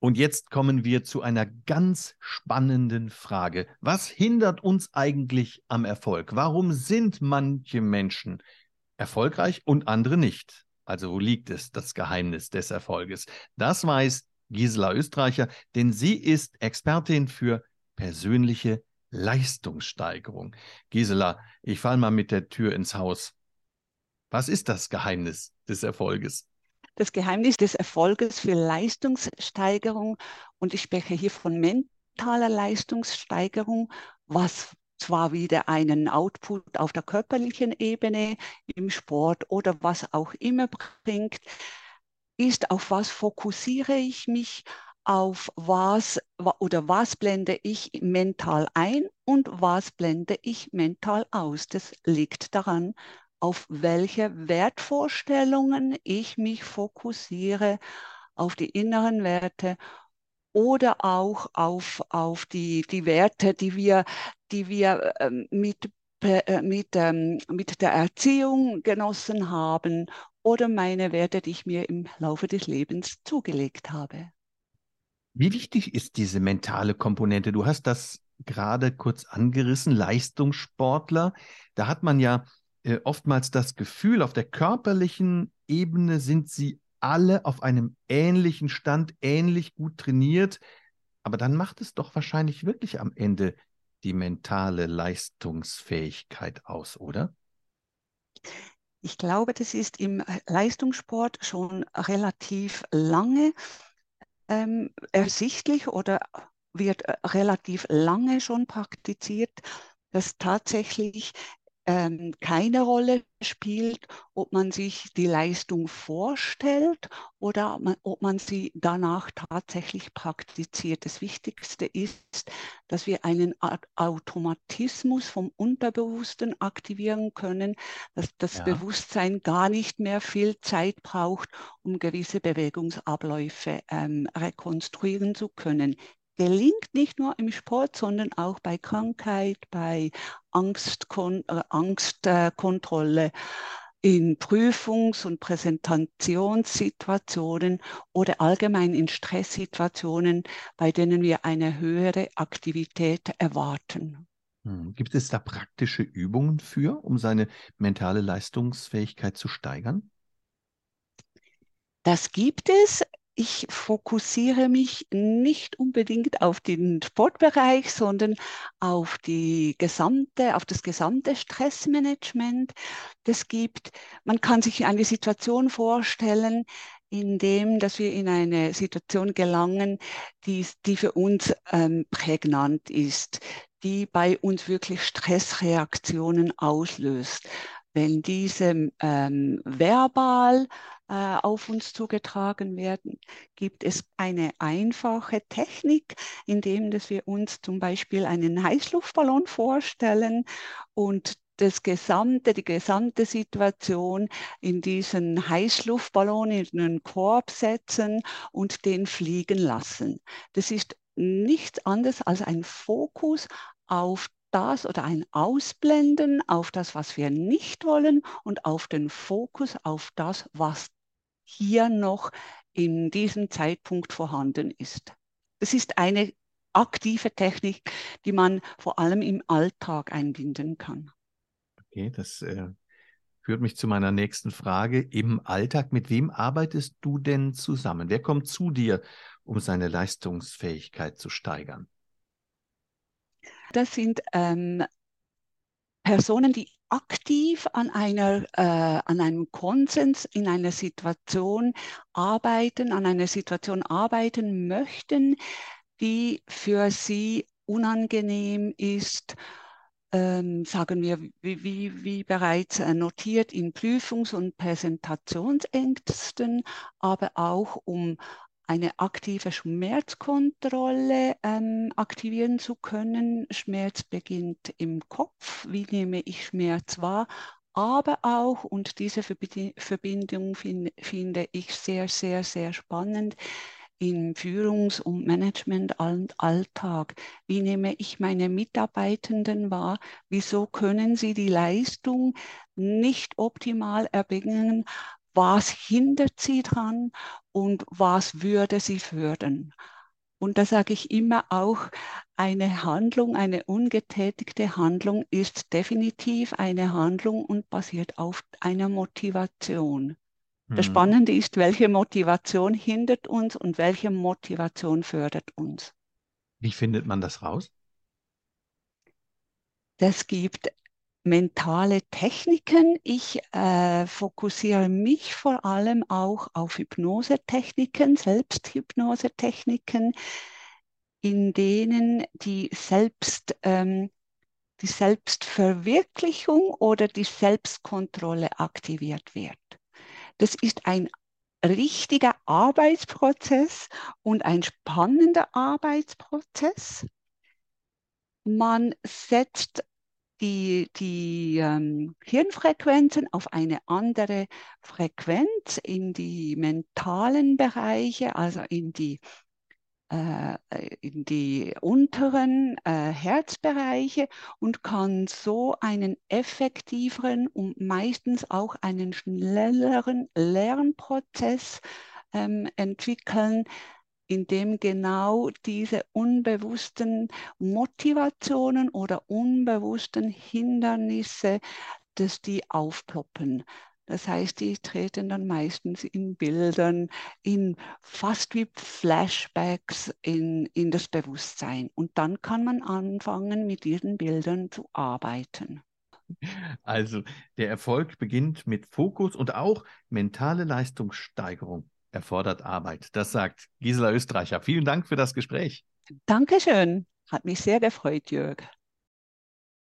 Und jetzt kommen wir zu einer ganz spannenden Frage. Was hindert uns eigentlich am Erfolg? Warum sind manche Menschen erfolgreich und andere nicht? Also wo liegt es, das Geheimnis des Erfolges? Das weiß Gisela Österreicher, denn sie ist Expertin für persönliche Leistungssteigerung. Gisela, ich falle mal mit der Tür ins Haus. Was ist das Geheimnis des Erfolges? Das Geheimnis des Erfolges für Leistungssteigerung. Und ich spreche hier von mentaler Leistungssteigerung, was zwar wieder einen Output auf der körperlichen Ebene im Sport oder was auch immer bringt, ist, auf was fokussiere ich mich, auf was oder was blende ich mental ein und was blende ich mental aus. Das liegt daran, auf welche Wertvorstellungen ich mich fokussiere, auf die inneren Werte oder auch auf, auf die, die Werte, die wir, die wir ähm, mit, äh, mit, ähm, mit der Erziehung genossen haben oder meine Werte, die ich mir im Laufe des Lebens zugelegt habe. Wie wichtig ist diese mentale Komponente? Du hast das gerade kurz angerissen, Leistungssportler. Da hat man ja äh, oftmals das Gefühl, auf der körperlichen Ebene sind sie alle auf einem ähnlichen Stand, ähnlich gut trainiert. Aber dann macht es doch wahrscheinlich wirklich am Ende die mentale Leistungsfähigkeit aus, oder? Ich glaube, das ist im Leistungssport schon relativ lange ähm, ersichtlich oder wird äh, relativ lange schon praktiziert, dass tatsächlich ähm, keine Rolle spielt, ob man sich die Leistung vorstellt oder man, ob man sie danach tatsächlich praktiziert. Das Wichtigste ist, dass wir einen Automatismus vom Unterbewussten aktivieren können, dass das ja. Bewusstsein gar nicht mehr viel Zeit braucht, um gewisse Bewegungsabläufe ähm, rekonstruieren zu können gelingt nicht nur im Sport, sondern auch bei Krankheit, bei Angstkon äh, Angstkontrolle, in Prüfungs- und Präsentationssituationen oder allgemein in Stresssituationen, bei denen wir eine höhere Aktivität erwarten. Hm. Gibt es da praktische Übungen für, um seine mentale Leistungsfähigkeit zu steigern? Das gibt es ich fokussiere mich nicht unbedingt auf den Sportbereich, sondern auf die gesamte, auf das gesamte Stressmanagement. Das gibt, man kann sich eine Situation vorstellen, in dem, dass wir in eine Situation gelangen, die, die für uns ähm, prägnant ist, die bei uns wirklich Stressreaktionen auslöst. Wenn diese ähm, verbal äh, auf uns zugetragen werden, gibt es eine einfache Technik, indem dass wir uns zum Beispiel einen Heißluftballon vorstellen und das gesamte, die gesamte Situation in diesen Heißluftballon in einen Korb setzen und den fliegen lassen. Das ist nichts anderes als ein Fokus auf das oder ein Ausblenden auf das, was wir nicht wollen und auf den Fokus auf das, was hier noch in diesem Zeitpunkt vorhanden ist. Das ist eine aktive Technik, die man vor allem im Alltag einbinden kann. Okay, das äh, führt mich zu meiner nächsten Frage. Im Alltag, mit wem arbeitest du denn zusammen? Wer kommt zu dir, um seine Leistungsfähigkeit zu steigern? Das sind ähm, Personen, die aktiv an, einer, äh, an einem Konsens in einer Situation arbeiten, an einer Situation arbeiten möchten, die für sie unangenehm ist, ähm, sagen wir, wie, wie, wie bereits äh, notiert, in Prüfungs- und Präsentationsängsten, aber auch um eine aktive Schmerzkontrolle ähm, aktivieren zu können. Schmerz beginnt im Kopf. Wie nehme ich Schmerz wahr? Aber auch, und diese Verbindung find, finde ich sehr, sehr, sehr spannend, im Führungs- und Management-Alltag. Wie nehme ich meine Mitarbeitenden wahr? Wieso können sie die Leistung nicht optimal erbringen? Was hindert sie dran und was würde sie fördern? Und da sage ich immer auch, eine Handlung, eine ungetätigte Handlung ist definitiv eine Handlung und basiert auf einer Motivation. Das mhm. Spannende ist, welche Motivation hindert uns und welche Motivation fördert uns. Wie findet man das raus? Das gibt mentale Techniken. Ich äh, fokussiere mich vor allem auch auf Hypnosetechniken, Selbsthypnosetechniken, in denen die Selbst, ähm, die Selbstverwirklichung oder die Selbstkontrolle aktiviert wird. Das ist ein richtiger Arbeitsprozess und ein spannender Arbeitsprozess. Man setzt die, die ähm, Hirnfrequenzen auf eine andere Frequenz in die mentalen Bereiche, also in die äh, in die unteren äh, Herzbereiche und kann so einen effektiveren und meistens auch einen schnelleren Lernprozess ähm, entwickeln, in dem genau diese unbewussten Motivationen oder unbewussten Hindernisse, dass die aufploppen. Das heißt, die treten dann meistens in Bildern, in fast wie Flashbacks in, in das Bewusstsein. Und dann kann man anfangen, mit diesen Bildern zu arbeiten. Also der Erfolg beginnt mit Fokus und auch mentale Leistungssteigerung erfordert Arbeit. Das sagt Gisela Österreicher. Vielen Dank für das Gespräch. Dankeschön. Hat mich sehr gefreut, Jörg.